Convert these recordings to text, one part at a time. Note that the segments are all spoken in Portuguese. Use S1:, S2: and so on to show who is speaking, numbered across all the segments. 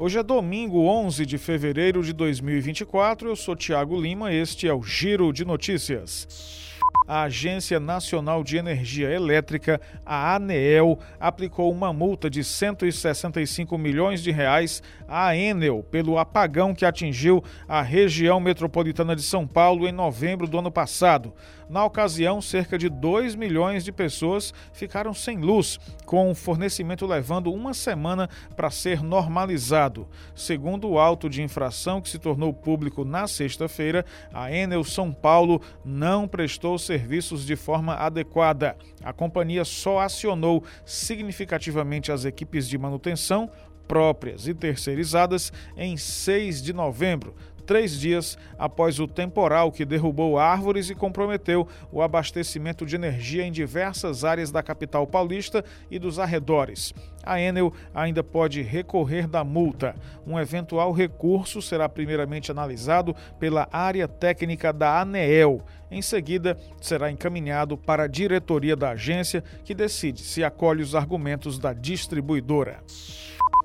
S1: Hoje é domingo, 11 de fevereiro de 2024. Eu sou Tiago Lima. Este é o Giro de Notícias a Agência Nacional de Energia Elétrica, a ANEEL, aplicou uma multa de 165 milhões de reais à Enel pelo apagão que atingiu a região metropolitana de São Paulo em novembro do ano passado. Na ocasião, cerca de 2 milhões de pessoas ficaram sem luz, com o fornecimento levando uma semana para ser normalizado. Segundo o auto de infração que se tornou público na sexta-feira, a Enel São Paulo não prestou serviços de forma adequada. A companhia só acionou significativamente as equipes de manutenção próprias e terceirizadas em 6 de novembro, três dias após o temporal que derrubou árvores e comprometeu o abastecimento de energia em diversas áreas da capital paulista e dos arredores. A Enel ainda pode recorrer da multa. Um eventual recurso será primeiramente analisado pela área técnica da ANEEL. Em seguida, será encaminhado para a diretoria da agência, que decide se acolhe os argumentos da distribuidora.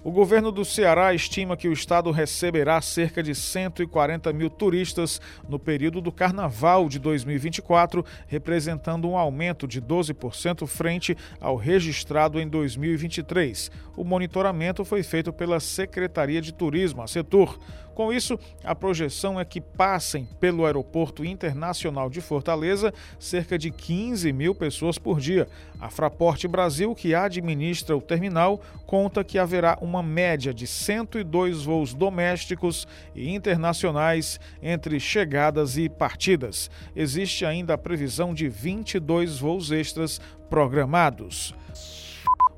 S1: O governo do Ceará estima que o estado receberá cerca de 140 mil turistas no período do Carnaval de 2024, representando um aumento de 12% frente ao registrado em 2023. O monitoramento foi feito pela Secretaria de Turismo, a Setor. Com isso, a projeção é que passem pelo Aeroporto Internacional de Fortaleza cerca de 15 mil pessoas por dia. A Fraporte Brasil, que administra o terminal, conta que haverá uma média de 102 voos domésticos e internacionais entre chegadas e partidas. Existe ainda a previsão de 22 voos extras programados.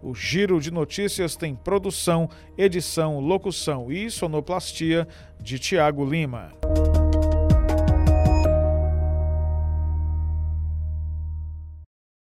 S1: O Giro de Notícias tem produção, edição, locução e sonoplastia de Tiago Lima.